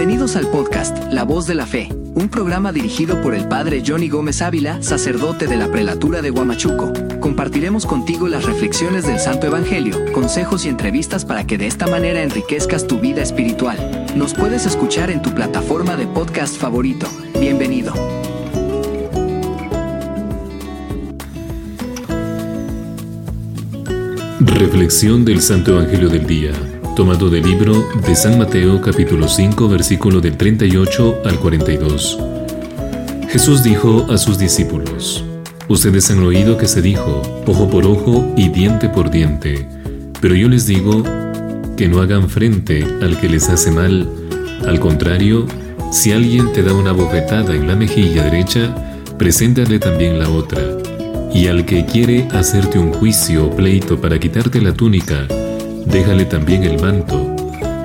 Bienvenidos al podcast La Voz de la Fe, un programa dirigido por el Padre Johnny Gómez Ávila, sacerdote de la prelatura de Huamachuco. Compartiremos contigo las reflexiones del Santo Evangelio, consejos y entrevistas para que de esta manera enriquezcas tu vida espiritual. Nos puedes escuchar en tu plataforma de podcast favorito. Bienvenido. Reflexión del Santo Evangelio del Día tomado del libro de San Mateo capítulo 5 versículo del 38 al 42. Jesús dijo a sus discípulos, Ustedes han oído que se dijo, ojo por ojo y diente por diente, pero yo les digo que no hagan frente al que les hace mal. Al contrario, si alguien te da una bofetada en la mejilla derecha, preséntale también la otra. Y al que quiere hacerte un juicio o pleito para quitarte la túnica, déjale también el manto,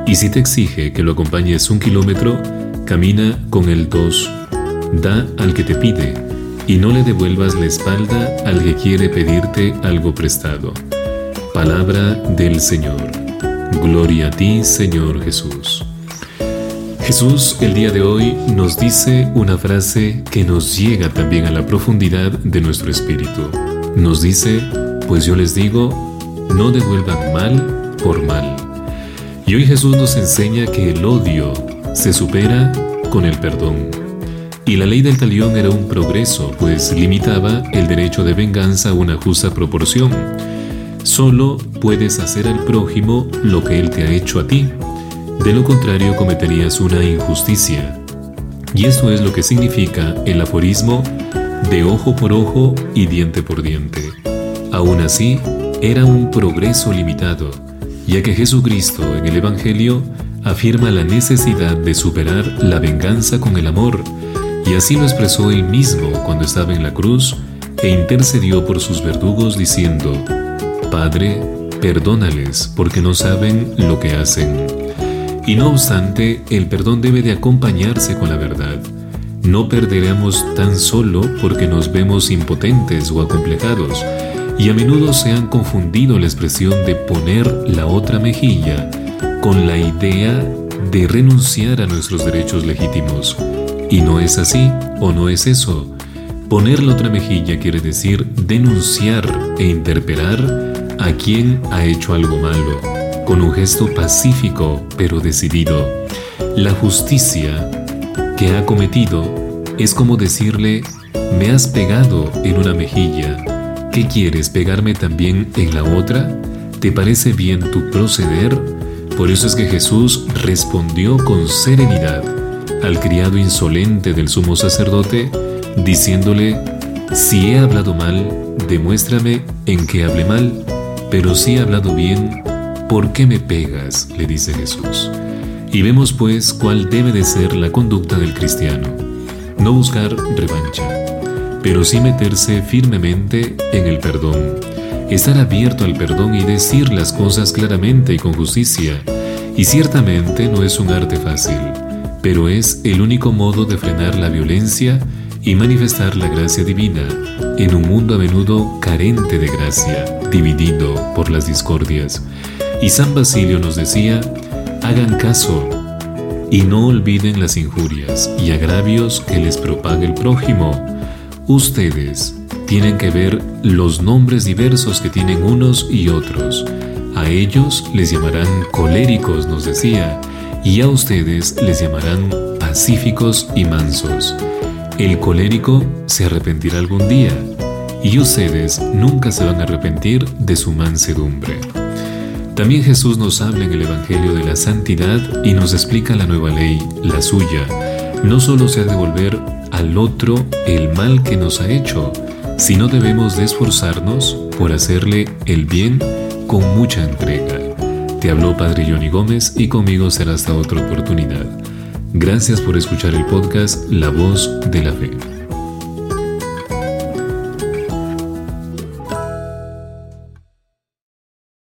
y si te exige que lo acompañes un kilómetro, camina con el dos. Da al que te pide, y no le devuelvas la espalda al que quiere pedirte algo prestado. Palabra del Señor. Gloria a ti, Señor Jesús. Jesús el día de hoy nos dice una frase que nos llega también a la profundidad de nuestro espíritu. Nos dice, pues yo les digo, no devuelvan mal Y hoy Jesús nos enseña que el odio se supera con el perdón. Y la ley del talión era un progreso, pues limitaba el derecho de venganza a una justa proporción. Solo puedes hacer al prójimo lo que él te ha hecho a ti. De lo contrario cometerías una injusticia. Y esto es lo que significa el aforismo de ojo por ojo y diente por diente. Aún así, era un progreso limitado ya que Jesucristo en el Evangelio afirma la necesidad de superar la venganza con el amor, y así lo expresó él mismo cuando estaba en la cruz e intercedió por sus verdugos diciendo, Padre, perdónales porque no saben lo que hacen. Y no obstante, el perdón debe de acompañarse con la verdad. No perderemos tan solo porque nos vemos impotentes o acomplejados, y a menudo se han confundido la expresión de poner la otra mejilla con la idea de renunciar a nuestros derechos legítimos. Y no es así, o no es eso. Poner la otra mejilla quiere decir denunciar e interpelar a quien ha hecho algo malo, con un gesto pacífico pero decidido. La justicia que ha cometido es como decirle, me has pegado en una mejilla, ¿Qué quieres pegarme también en la otra? ¿Te parece bien tu proceder? Por eso es que Jesús respondió con serenidad al criado insolente del sumo sacerdote, diciéndole, si he hablado mal, demuéstrame en qué hablé mal, pero si he hablado bien, ¿por qué me pegas? le dice Jesús. Y vemos pues cuál debe de ser la conducta del cristiano. No buscar revancha pero sí meterse firmemente en el perdón, estar abierto al perdón y decir las cosas claramente y con justicia. Y ciertamente no es un arte fácil, pero es el único modo de frenar la violencia y manifestar la gracia divina en un mundo a menudo carente de gracia, dividido por las discordias. Y San Basilio nos decía, hagan caso y no olviden las injurias y agravios que les propaga el prójimo Ustedes tienen que ver los nombres diversos que tienen unos y otros. A ellos les llamarán coléricos, nos decía, y a ustedes les llamarán pacíficos y mansos. El colérico se arrepentirá algún día, y ustedes nunca se van a arrepentir de su mansedumbre. También Jesús nos habla en el Evangelio de la santidad y nos explica la nueva ley, la suya. No solo se ha de volver al otro el mal que nos ha hecho, sino debemos de esforzarnos por hacerle el bien con mucha entrega. Te habló Padre Johnny Gómez y conmigo será hasta otra oportunidad. Gracias por escuchar el podcast La Voz de la Fe.